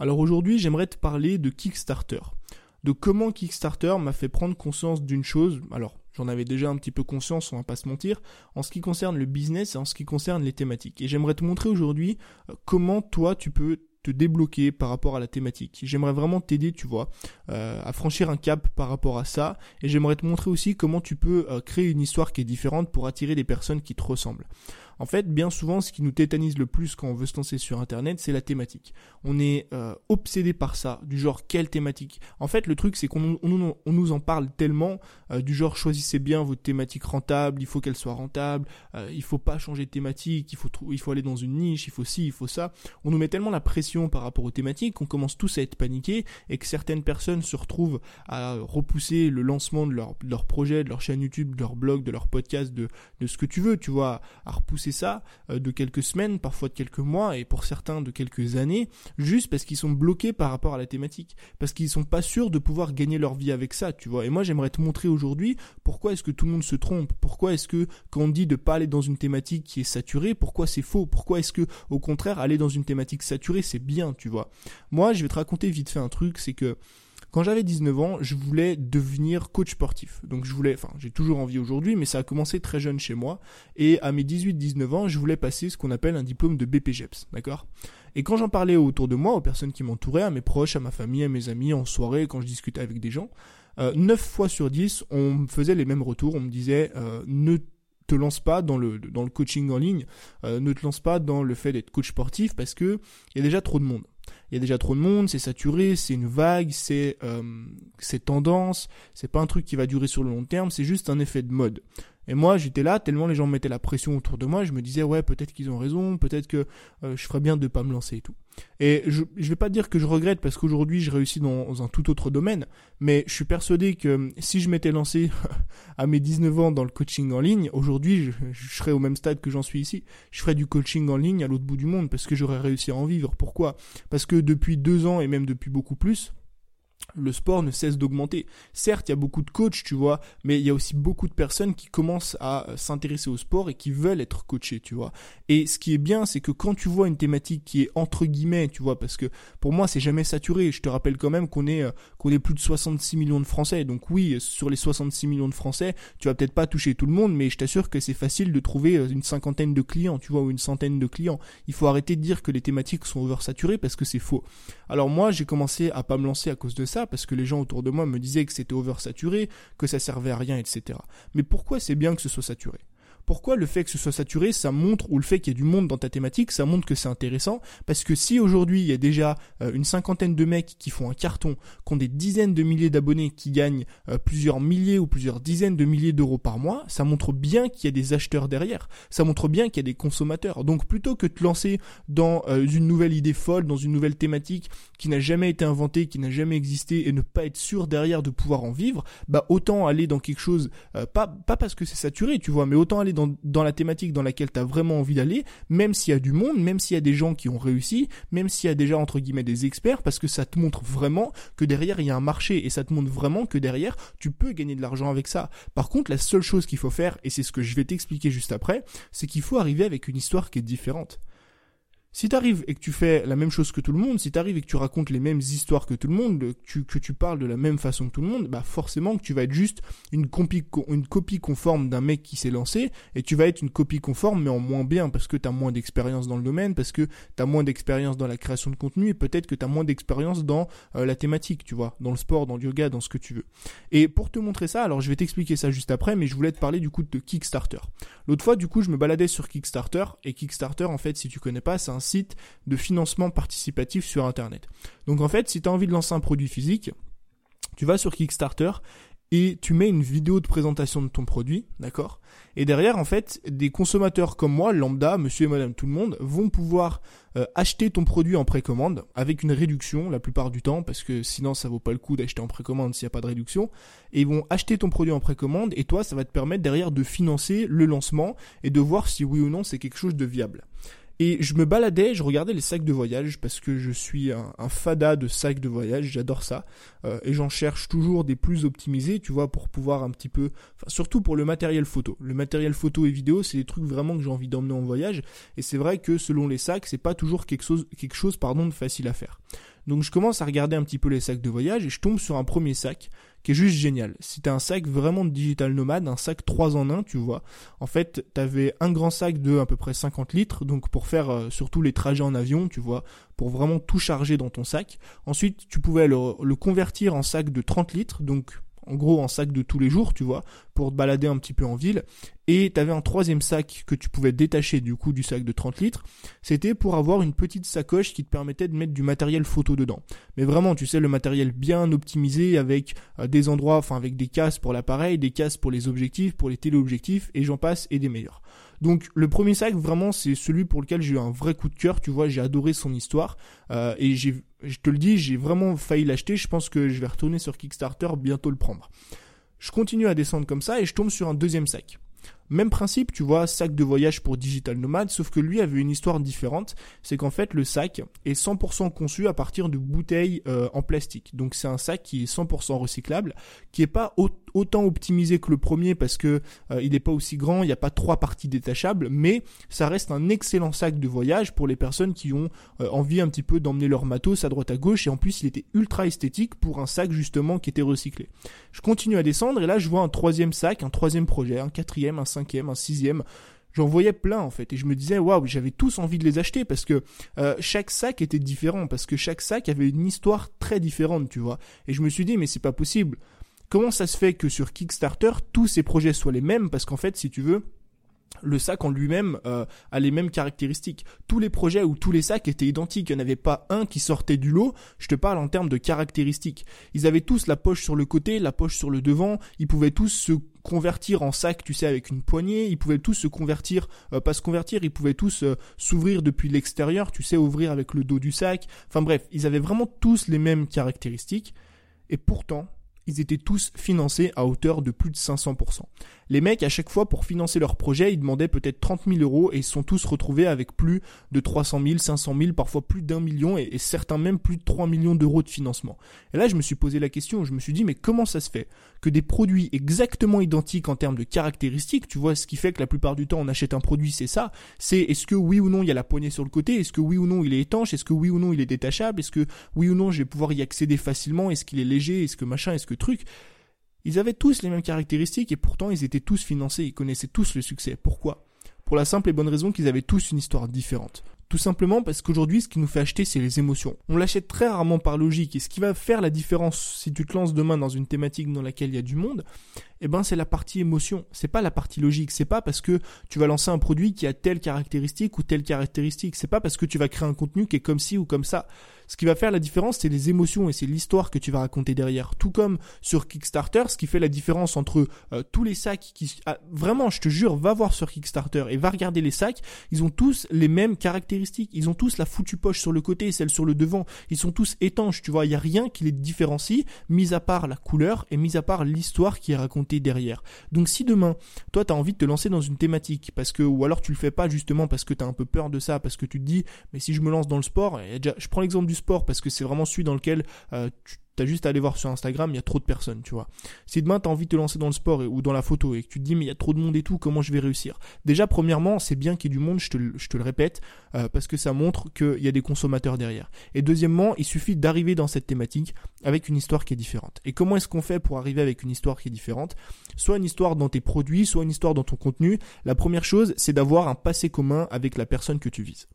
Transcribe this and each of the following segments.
Alors aujourd'hui, j'aimerais te parler de Kickstarter. De comment Kickstarter m'a fait prendre conscience d'une chose. Alors, j'en avais déjà un petit peu conscience, on va pas se mentir, en ce qui concerne le business et en ce qui concerne les thématiques. Et j'aimerais te montrer aujourd'hui euh, comment toi tu peux te débloquer par rapport à la thématique. J'aimerais vraiment t'aider, tu vois, euh, à franchir un cap par rapport à ça. Et j'aimerais te montrer aussi comment tu peux euh, créer une histoire qui est différente pour attirer des personnes qui te ressemblent. En fait, bien souvent, ce qui nous tétanise le plus quand on veut se lancer sur Internet, c'est la thématique. On est euh, obsédé par ça, du genre quelle thématique? En fait, le truc, c'est qu'on on, nous en parle tellement, euh, du genre choisissez bien votre thématique rentable, il faut qu'elle soit rentable, euh, il faut pas changer de thématique, il faut, il faut aller dans une niche, il faut ci, il faut ça. On nous met tellement la pression par rapport aux thématiques qu'on commence tous à être paniqués et que certaines personnes se retrouvent à repousser le lancement de leur, projet, de leur chaîne YouTube, de leur blog, de leur podcast, de ce que tu veux, tu vois, à repousser ça euh, de quelques semaines, parfois de quelques mois et pour certains de quelques années, juste parce qu'ils sont bloqués par rapport à la thématique, parce qu'ils sont pas sûrs de pouvoir gagner leur vie avec ça, tu vois. Et moi, j'aimerais te montrer aujourd'hui pourquoi est-ce que tout le monde se trompe, pourquoi est-ce que quand on dit de pas aller dans une thématique qui est saturée, pourquoi c'est faux, pourquoi est-ce que au contraire aller dans une thématique saturée c'est bien, tu vois? Moi, je vais te raconter vite fait un truc, c'est que quand j'avais 19 ans, je voulais devenir coach sportif. Donc je voulais, enfin j'ai toujours envie aujourd'hui, mais ça a commencé très jeune chez moi. Et à mes 18-19 ans, je voulais passer ce qu'on appelle un diplôme de BPGEPS, d'accord? Et quand j'en parlais autour de moi, aux personnes qui m'entouraient, à mes proches, à ma famille, à mes amis, en soirée, quand je discutais avec des gens, euh, 9 fois sur 10, on me faisait les mêmes retours. On me disait, euh, ne te lance pas dans le, dans le coaching en ligne, euh, ne te lance pas dans le fait d'être coach sportif parce que il y a déjà trop de monde il y a déjà trop de monde, c'est saturé, c'est une vague, c'est euh, tendance, c'est pas un truc qui va durer sur le long terme, c'est juste un effet de mode. Et moi, j'étais là, tellement les gens mettaient la pression autour de moi, je me disais, ouais, peut-être qu'ils ont raison, peut-être que euh, je ferais bien de pas me lancer et tout. Et je, je vais pas dire que je regrette parce qu'aujourd'hui je réussis dans un tout autre domaine, mais je suis persuadé que si je m'étais lancé à mes 19 ans dans le coaching en ligne, aujourd'hui je, je, serais au même stade que j'en suis ici. Je ferais du coaching en ligne à l'autre bout du monde parce que j'aurais réussi à en vivre. Pourquoi? Parce que depuis deux ans et même depuis beaucoup plus, le sport ne cesse d'augmenter. Certes, il y a beaucoup de coachs, tu vois, mais il y a aussi beaucoup de personnes qui commencent à s'intéresser au sport et qui veulent être coachés, tu vois. Et ce qui est bien, c'est que quand tu vois une thématique qui est entre guillemets, tu vois, parce que pour moi, c'est jamais saturé. Je te rappelle quand même qu'on est euh, qu'on est plus de 66 millions de Français. Donc oui, sur les 66 millions de Français, tu vas peut-être pas toucher tout le monde, mais je t'assure que c'est facile de trouver euh, une cinquantaine de clients, tu vois, ou une centaine de clients. Il faut arrêter de dire que les thématiques sont oversaturées parce que c'est faux. Alors moi, j'ai commencé à pas me lancer à cause de ça parce que les gens autour de moi me disaient que c'était oversaturé, que ça servait à rien, etc. Mais pourquoi c'est bien que ce soit saturé? Pourquoi le fait que ce soit saturé, ça montre, ou le fait qu'il y ait du monde dans ta thématique, ça montre que c'est intéressant, parce que si aujourd'hui il y a déjà euh, une cinquantaine de mecs qui font un carton, qui ont des dizaines de milliers d'abonnés, qui gagnent euh, plusieurs milliers ou plusieurs dizaines de milliers d'euros par mois, ça montre bien qu'il y a des acheteurs derrière, ça montre bien qu'il y a des consommateurs. Donc plutôt que de te lancer dans euh, une nouvelle idée folle, dans une nouvelle thématique qui n'a jamais été inventée, qui n'a jamais existé, et ne pas être sûr derrière de pouvoir en vivre, bah autant aller dans quelque chose, pas, pas parce que c'est saturé, tu vois, mais autant aller dans dans, la thématique dans laquelle tu as vraiment envie d'aller, même s'il y a du monde, même s'il y a des gens qui ont réussi, même s'il y a déjà entre guillemets des experts, parce que ça te montre vraiment que derrière il y a un marché et ça te montre vraiment que derrière tu peux gagner de l'argent avec ça. Par contre, la seule chose qu'il faut faire, et c'est ce que je vais t'expliquer juste après, c'est qu'il faut arriver avec une histoire qui est différente. Si t'arrives et que tu fais la même chose que tout le monde, si t'arrives et que tu racontes les mêmes histoires que tout le monde, que tu, parles de la même façon que tout le monde, bah forcément que tu vas être juste une copie, une copie conforme d'un mec qui s'est lancé, et tu vas être une copie conforme mais en moins bien parce que t'as moins d'expérience dans le domaine, parce que t'as moins d'expérience dans la création de contenu, et peut-être que t'as moins d'expérience dans euh, la thématique, tu vois, dans le sport, dans le yoga, dans ce que tu veux. Et pour te montrer ça, alors je vais t'expliquer ça juste après, mais je voulais te parler du coup de Kickstarter. L'autre fois, du coup, je me baladais sur Kickstarter, et Kickstarter, en fait, si tu connais pas, c'est un site de financement participatif sur Internet. Donc en fait, si tu as envie de lancer un produit physique, tu vas sur Kickstarter et tu mets une vidéo de présentation de ton produit, d'accord? Et derrière, en fait, des consommateurs comme moi, lambda, monsieur et madame tout le monde, vont pouvoir euh, acheter ton produit en précommande avec une réduction la plupart du temps, parce que sinon ça vaut pas le coup d'acheter en précommande s'il n'y a pas de réduction. Et ils vont acheter ton produit en précommande et toi, ça va te permettre derrière de financer le lancement et de voir si oui ou non c'est quelque chose de viable. Et je me baladais, je regardais les sacs de voyage parce que je suis un, fada de sacs de voyage, j'adore ça. Euh, et j'en cherche toujours des plus optimisés, tu vois, pour pouvoir un petit peu, enfin, surtout pour le matériel photo. Le matériel photo et vidéo, c'est des trucs vraiment que j'ai envie d'emmener en voyage. Et c'est vrai que selon les sacs, c'est pas toujours quelque chose, quelque chose, pardon, de facile à faire. Donc je commence à regarder un petit peu les sacs de voyage et je tombe sur un premier sac qui est juste génial. C'était un sac vraiment de digital nomade, un sac 3 en 1, tu vois. En fait, t'avais un grand sac de à peu près 50 litres, donc pour faire euh, surtout les trajets en avion, tu vois, pour vraiment tout charger dans ton sac. Ensuite, tu pouvais le, le convertir en sac de 30 litres, donc en gros en sac de tous les jours, tu vois, pour te balader un petit peu en ville. Et tu avais un troisième sac que tu pouvais détacher du coup du sac de 30 litres. C'était pour avoir une petite sacoche qui te permettait de mettre du matériel photo dedans. Mais vraiment, tu sais, le matériel bien optimisé avec euh, des endroits, enfin avec des cases pour l'appareil, des cases pour les objectifs, pour les téléobjectifs, et j'en passe, et des meilleurs. Donc le premier sac, vraiment, c'est celui pour lequel j'ai eu un vrai coup de cœur. Tu vois, j'ai adoré son histoire. Euh, et je te le dis, j'ai vraiment failli l'acheter. Je pense que je vais retourner sur Kickstarter, bientôt le prendre. Je continue à descendre comme ça et je tombe sur un deuxième sac. Même principe, tu vois, sac de voyage pour digital nomade, sauf que lui avait une histoire différente. C'est qu'en fait, le sac est 100% conçu à partir de bouteilles euh, en plastique. Donc c'est un sac qui est 100% recyclable, qui est pas autant optimisé que le premier parce que euh, il n'est pas aussi grand, il n'y a pas trois parties détachables, mais ça reste un excellent sac de voyage pour les personnes qui ont euh, envie un petit peu d'emmener leur matos à droite à gauche. Et en plus, il était ultra esthétique pour un sac justement qui était recyclé. Je continue à descendre et là, je vois un troisième sac, un troisième projet, un quatrième, un cinquième un sixième. J'en voyais plein en fait et je me disais waouh j'avais tous envie de les acheter parce que euh, chaque sac était différent parce que chaque sac avait une histoire très différente tu vois et je me suis dit mais c'est pas possible comment ça se fait que sur Kickstarter tous ces projets soient les mêmes? Parce qu'en fait si tu veux le sac en lui-même euh, a les mêmes caractéristiques. Tous les projets ou tous les sacs étaient identiques. Il n'y en avait pas un qui sortait du lot. Je te parle en termes de caractéristiques. Ils avaient tous la poche sur le côté, la poche sur le devant. Ils pouvaient tous se convertir en sac, tu sais, avec une poignée. Ils pouvaient tous se convertir, euh, pas se convertir, ils pouvaient tous euh, s'ouvrir depuis l'extérieur, tu sais, ouvrir avec le dos du sac. Enfin bref, ils avaient vraiment tous les mêmes caractéristiques. Et pourtant, ils étaient tous financés à hauteur de plus de 500%. Les mecs, à chaque fois, pour financer leur projet, ils demandaient peut-être 30 000 euros et ils sont tous retrouvés avec plus de 300 000, 500 000, parfois plus d'un million et, certains même plus de 3 millions d'euros de financement. Et là, je me suis posé la question, je me suis dit, mais comment ça se fait que des produits exactement identiques en termes de caractéristiques, tu vois, ce qui fait que la plupart du temps on achète un produit, c'est ça, c'est est-ce que oui ou non il y a la poignée sur le côté, est-ce que oui ou non il est étanche, est-ce que oui ou non il est détachable, est-ce que oui ou non je vais pouvoir y accéder facilement, est-ce qu'il est léger, est-ce que machin, est-ce que truc. Ils avaient tous les mêmes caractéristiques et pourtant ils étaient tous financés, ils connaissaient tous le succès. Pourquoi? Pour la simple et bonne raison qu'ils avaient tous une histoire différente. Tout simplement parce qu'aujourd'hui, ce qui nous fait acheter, c'est les émotions. On l'achète très rarement par logique. Et ce qui va faire la différence si tu te lances demain dans une thématique dans laquelle il y a du monde, eh ben, c'est la partie émotion. C'est pas la partie logique. C'est pas parce que tu vas lancer un produit qui a telle caractéristique ou telle caractéristique. C'est pas parce que tu vas créer un contenu qui est comme ci ou comme ça. Ce qui va faire la différence, c'est les émotions et c'est l'histoire que tu vas raconter derrière. Tout comme sur Kickstarter, ce qui fait la différence entre euh, tous les sacs qui... Ah, vraiment, je te jure, va voir sur Kickstarter et va regarder les sacs. Ils ont tous les mêmes caractéristiques. Ils ont tous la foutue poche sur le côté et celle sur le devant. Ils sont tous étanches, tu vois. Il n'y a rien qui les différencie, mis à part la couleur et mis à part l'histoire qui est racontée derrière. Donc si demain, toi, tu as envie de te lancer dans une thématique, parce que, ou alors tu le fais pas justement parce que tu as un peu peur de ça, parce que tu te dis, mais si je me lance dans le sport, et déjà, je prends l'exemple du sport parce que c'est vraiment celui dans lequel euh, tu T'as juste à aller voir sur Instagram, il y a trop de personnes, tu vois. Si demain t'as envie de te lancer dans le sport ou dans la photo et que tu te dis mais il y a trop de monde et tout, comment je vais réussir? Déjà, premièrement, c'est bien qu'il y ait du monde, je te, le répète, euh, parce que ça montre qu'il y a des consommateurs derrière. Et deuxièmement, il suffit d'arriver dans cette thématique avec une histoire qui est différente. Et comment est-ce qu'on fait pour arriver avec une histoire qui est différente? Soit une histoire dans tes produits, soit une histoire dans ton contenu. La première chose, c'est d'avoir un passé commun avec la personne que tu vises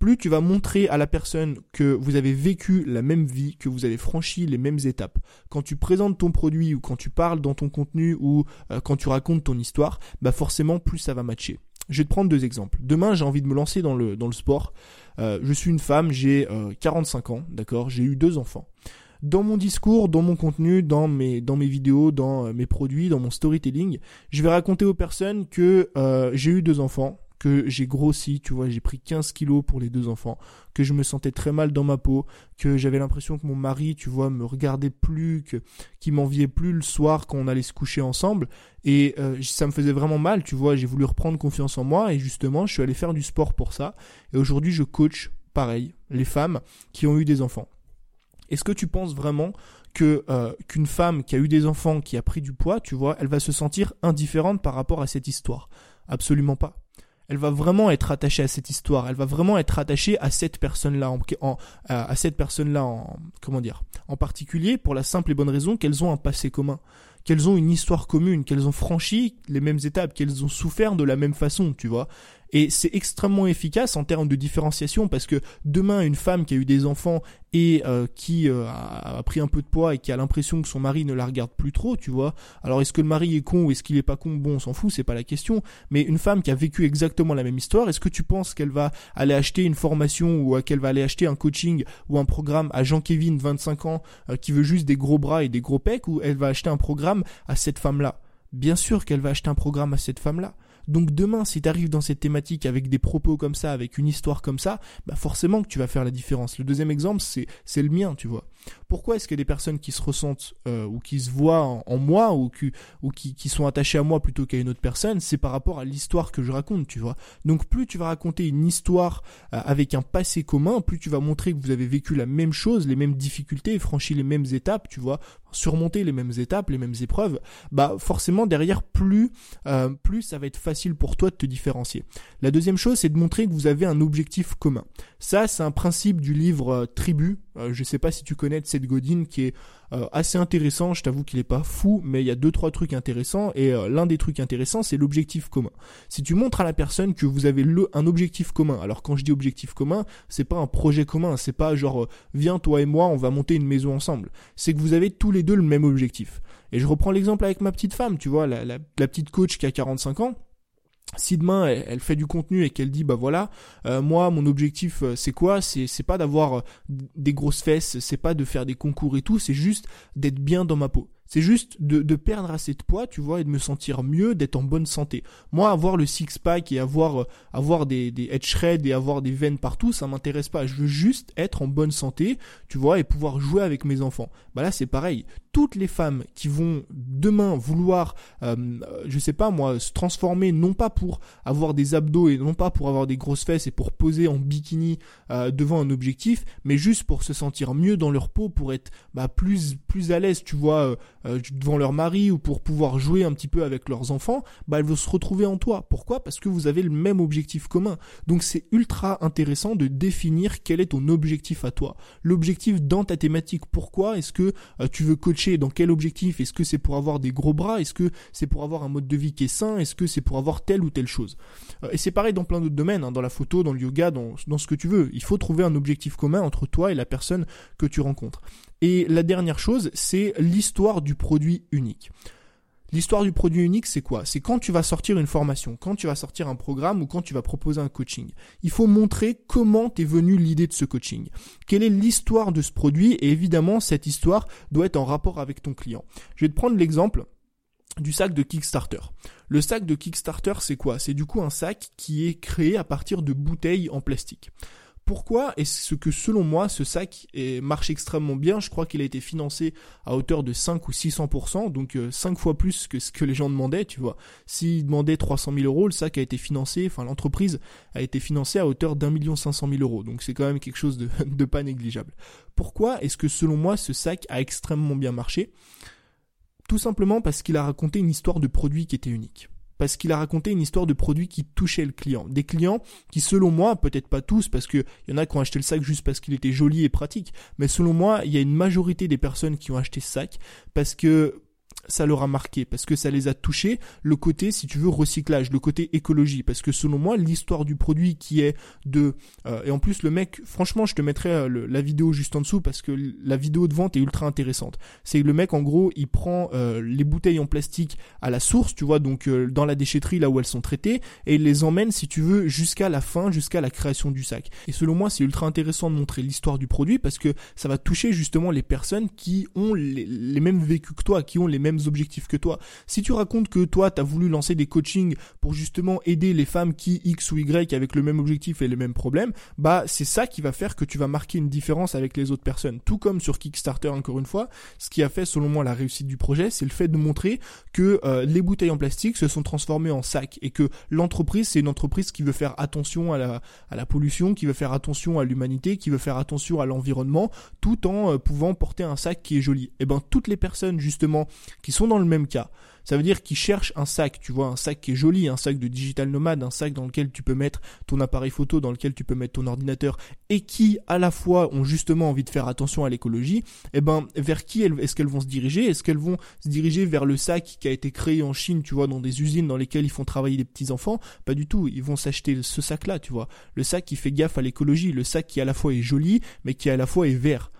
plus tu vas montrer à la personne que vous avez vécu la même vie, que vous avez franchi les mêmes étapes. Quand tu présentes ton produit ou quand tu parles dans ton contenu ou euh, quand tu racontes ton histoire, bah forcément plus ça va matcher. Je vais te prendre deux exemples. Demain, j'ai envie de me lancer dans le, dans le sport. Euh, je suis une femme, j'ai 45 euh, ans, d'accord? J'ai eu deux enfants. Dans mon discours, dans mon contenu, dans mes, dans mes vidéos, dans mes produits, dans mon storytelling, je vais raconter aux personnes que j'ai eu deux enfants, que j'ai grossi, tu vois, j'ai pris 15 kilos pour les deux enfants, que je me sentais très mal dans ma peau, que j'avais l'impression que mon mari, tu vois, me regardait plus, que qu'il m'enviait plus le soir quand on allait se coucher ensemble, et euh, ça me faisait vraiment mal, tu vois, j'ai voulu reprendre confiance en moi, et justement, je suis allé faire du sport pour ça, et aujourd'hui, je coach, pareil, les femmes qui ont eu des enfants. Est-ce que tu penses vraiment que euh, qu'une femme qui a eu des enfants, qui a pris du poids, tu vois, elle va se sentir indifférente par rapport à cette histoire? Absolument pas elle va vraiment être attachée à cette histoire, elle va vraiment être attachée à cette personne-là, en, à cette personne-là en, comment dire, en particulier pour la simple et bonne raison qu'elles ont un passé commun qu'elles ont une histoire commune, qu'elles ont franchi les mêmes étapes, qu'elles ont souffert de la même façon, tu vois. Et c'est extrêmement efficace en termes de différenciation parce que demain, une femme qui a eu des enfants et euh, qui euh, a, pris un peu de poids et qui a l'impression que son mari ne la regarde plus trop, tu vois. Alors est-ce que le mari est con ou est-ce qu'il est pas con? Bon, on s'en fout, c'est pas la question. Mais une femme qui a vécu exactement la même histoire, est-ce que tu penses qu'elle va aller acheter une formation ou qu'elle va aller acheter un coaching ou un programme à Jean-Kévin, 25 ans, euh, qui veut juste des gros bras et des gros pecs, ou elle va acheter un programme à cette femme-là? Bien sûr qu'elle va acheter un programme à cette femme-là. Donc demain, si tu arrives dans cette thématique avec des propos comme ça, avec une histoire comme ça, bah forcément que tu vas faire la différence. Le deuxième exemple, c'est c'est le mien, tu vois. Pourquoi est-ce qu'il y a des personnes qui se ressentent euh, ou qui se voient en, moi ou, qui, ou qui, sont attachées à moi plutôt qu'à une autre personne C'est par rapport à l'histoire que je raconte, tu vois. Donc plus tu vas raconter une histoire euh, avec un passé commun, plus tu vas montrer que vous avez vécu la même chose, les mêmes difficultés, franchi les mêmes étapes, tu vois, surmonter les mêmes étapes, les mêmes épreuves, bah forcément derrière plus euh, plus ça va être facile pour toi de te différencier. La deuxième chose, c'est de montrer que vous avez un objectif commun. Ça, c'est un principe du livre Tribu. je sais pas si tu connais Seth Godin qui est euh, assez intéressant. Je t'avoue qu'il est pas fou, mais il y a deux trois trucs intéressants et euh, l'un des trucs intéressants c'est l'objectif commun. Si tu montres à la personne que vous avez un objectif commun, alors quand je dis objectif commun, c'est pas un projet commun, c'est pas genre euh, viens toi et moi on va monter une maison ensemble. C'est que vous avez tous les deux le même objectif. Et je reprends l'exemple avec ma petite femme, tu vois, la petite coach qui a 45 ans si demain elle, fait du contenu et qu'elle dit bah voilà euh, moi mon objectif euh, c'est quoi? C'est c'est pas d'avoir euh, des grosses fesses c'est pas de faire des concours et tout c'est juste d'être bien dans ma peau c'est juste de, perdre assez de poids, tu vois, et de me sentir mieux, d'être en bonne santé. Moi, avoir le six-pack et avoir, avoir des, des head shreds et avoir des veines partout, ça m'intéresse pas. Je veux juste être en bonne santé, tu vois, et pouvoir jouer avec mes enfants. Bah là, c'est pareil. Toutes les femmes qui vont demain vouloir, euh, je sais pas moi, se transformer, non pas pour avoir des abdos et non pas pour avoir des grosses fesses et pour poser en bikini euh, devant un objectif, mais juste pour se sentir mieux dans leur peau, pour être bah, plus, plus à l'aise, tu vois, euh, euh, devant leur mari ou pour pouvoir jouer un petit peu avec leurs enfants, bah elles vont se retrouver en toi. Pourquoi? Parce que vous avez le même objectif commun. Donc c'est ultra intéressant de définir quel est ton objectif à toi. L'objectif dans ta thématique. Pourquoi? Est-ce que euh, tu veux coacher? Dans quel objectif? Est-ce que c'est pour avoir des gros bras? Est-ce que c'est pour avoir un mode de vie qui est sain? Est-ce que c'est pour avoir telle ou telle chose? Euh, Et c'est pareil dans plein d'autres domaines, hein, dans la photo, dans le yoga, dans, dans ce que tu veux. Il faut trouver un objectif commun entre toi et la personne que tu rencontres. Et la dernière chose, c'est l'histoire du produit unique. L'histoire du produit unique, c'est quoi? C'est quand tu vas sortir une formation, quand tu vas sortir un programme ou quand tu vas proposer un coaching. Il faut montrer comment t'es venu l'idée de ce coaching. Quelle est l'histoire de ce produit? Et évidemment, cette histoire doit être en rapport avec ton client. Je vais te prendre l'exemple du sac de Kickstarter. Le sac de Kickstarter, c'est quoi? C'est du coup un sac qui est créé à partir de bouteilles en plastique. Pourquoi est-ce que selon moi ce sac marche extrêmement bien Je crois qu'il a été financé à hauteur de 5 ou 600%, donc 5 euh, fois plus que ce que les gens demandaient, tu vois. S'ils demandaient 300 000 euros, le sac a été financé, enfin l'entreprise a été financée à hauteur d'un million 500 000 euros, donc c'est quand même quelque chose de, de pas négligeable. Pourquoi est-ce que selon moi ce sac a extrêmement bien marché? Tout simplement parce qu'il a raconté une histoire de produit qui était unique parce qu'il a raconté une histoire de produit qui touchait le client. Des clients qui, selon moi, peut-être pas tous, parce qu'il y en a qui ont acheté le sac juste parce qu'il était joli et pratique, mais selon moi, il y a une majorité des personnes qui ont acheté ce sac parce que ça leur a marqué parce que ça les a touchés. Le côté si tu veux recyclage le côté écologie. Parce que selon moi l'histoire du produit qui est de euh, et en plus le mec franchement je te mettrai euh, la vidéo juste en dessous parce que la vidéo de vente est ultra intéressante. C'est le mec en gros il prend euh, les bouteilles en plastique à la source tu vois donc dans la déchetterie là où elles sont traitées et il les emmène si tu veux jusqu'à la fin jusqu'à la création du sac. Et selon moi c'est ultra intéressant de montrer l'histoire du produit parce que ça va toucher justement les personnes qui ont les, les mêmes vécus que toi qui ont les mêmes objectifs que toi. Si tu racontes que toi, tu as voulu lancer des coachings pour justement aider les femmes qui, X ou Y, avec le même objectif et les mêmes problèmes, bah c'est ça qui va faire que tu vas marquer une différence avec les autres personnes. Tout comme sur Kickstarter, encore une fois, ce qui a fait selon moi la réussite du projet, c'est le fait de montrer que euh, les bouteilles en plastique se sont transformées en sacs et que l'entreprise, c'est une entreprise qui veut faire attention à la, à la pollution, qui veut faire attention à l'humanité, qui veut faire attention à l'environnement, tout en euh, pouvant porter un sac qui est joli. Et eh ben toutes les personnes justement qui sont dans le même cas. Ça veut dire qu'ils cherchent un sac, tu vois, un sac qui est joli, un sac de digital nomade, un sac dans lequel tu peux mettre ton appareil photo, dans lequel tu peux mettre ton ordinateur, et qui à la fois ont justement envie de faire attention à l'écologie, eh ben vers qui est-ce qu'elles vont se diriger? Est-ce qu'elles vont se diriger vers le sac qui a été créé en Chine, tu vois, dans des usines dans lesquelles ils font travailler des petits enfants Pas du tout. Ils vont s'acheter ce sac-là, tu vois, le sac qui fait gaffe à l'écologie, le sac qui à la fois est joli, mais qui à la fois est vert.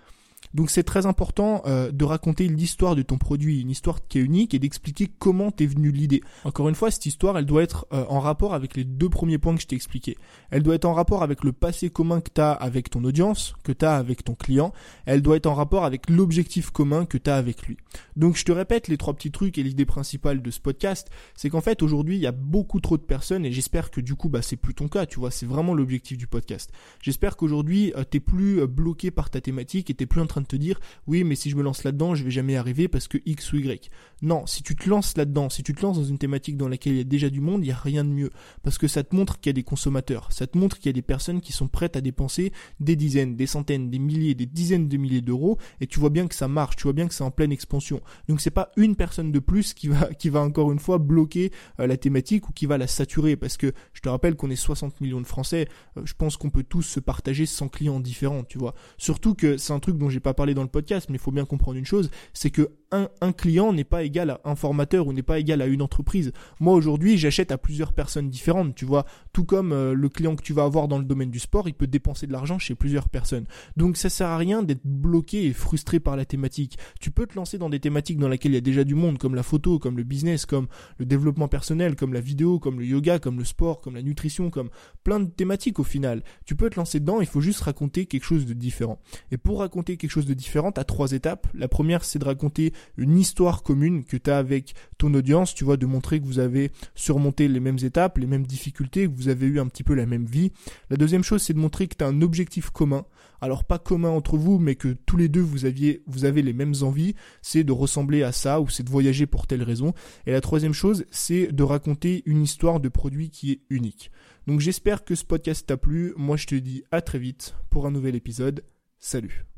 Donc c'est très important euh, de raconter l'histoire de ton produit, une histoire qui est unique et d'expliquer comment t'es venu l'idée. Encore une fois, cette histoire, elle doit être euh, en rapport avec les deux premiers points que je t'ai expliqués. Elle doit être en rapport avec le passé commun que t'as avec ton audience, que t'as avec ton client. Elle doit être en rapport avec l'objectif commun que t'as avec lui. Donc je te répète les trois petits trucs et l'idée principale de ce podcast, c'est qu'en fait aujourd'hui il y a beaucoup trop de personnes et j'espère que du coup bah c'est plus ton cas, tu vois, c'est vraiment l'objectif du podcast. J'espère qu'aujourd'hui euh, t'es plus bloqué par ta thématique et t'es plus en train de te dire oui mais si je me lance là-dedans je vais jamais arriver parce que X ou Y. Non, si tu te lances là-dedans, si tu te lances dans une thématique dans laquelle il y a déjà du monde, il n'y a rien de mieux parce que ça te montre qu'il y a des consommateurs, ça te montre qu'il y a des personnes qui sont prêtes à dépenser des dizaines, des centaines, des milliers, des dizaines de milliers d'euros et tu vois bien que ça marche, tu vois bien que c'est en pleine expansion. Donc c'est pas une personne de plus qui va qui va encore une fois bloquer euh, la thématique ou qui va la saturer parce que je te rappelle qu'on est 60 millions de Français, euh, je pense qu'on peut tous se partager 100 clients différents, tu vois. Surtout que c'est un truc dont j'ai pas parlé dans le podcast, mais il faut bien comprendre une chose, c'est que un, client n'est pas égal à un formateur ou n'est pas égal à une entreprise. Moi aujourd'hui, j'achète à plusieurs personnes différentes, tu vois. Tout comme euh, le client que tu vas avoir dans le domaine du sport, il peut dépenser de l'argent chez plusieurs personnes. Donc ça sert à rien d'être bloqué et frustré par la thématique. Tu peux te lancer dans des thématiques dans lesquelles il y a déjà du monde, comme la photo, comme le business, comme le développement personnel, comme la vidéo, comme le yoga, comme le sport, comme la nutrition, comme plein de thématiques au final. Tu peux te lancer dedans, il faut juste raconter quelque chose de différent. Et pour raconter quelque chose de différent, à trois étapes. La première, c'est de raconter une histoire commune que tu as avec ton audience, tu vois, de montrer que vous avez surmonté les mêmes étapes, les mêmes difficultés, que vous avez eu un petit peu la même vie. La deuxième chose, c'est de montrer que tu as un objectif commun. Alors pas commun entre vous, mais que tous les deux vous aviez, vous avez les mêmes envies, c'est de ressembler à ça ou c'est de voyager pour telle raison. Et la troisième chose, c'est de raconter une histoire de produit qui est unique. Donc j'espère que ce podcast t'a plu. Moi je te dis à très vite pour un nouvel épisode. Salut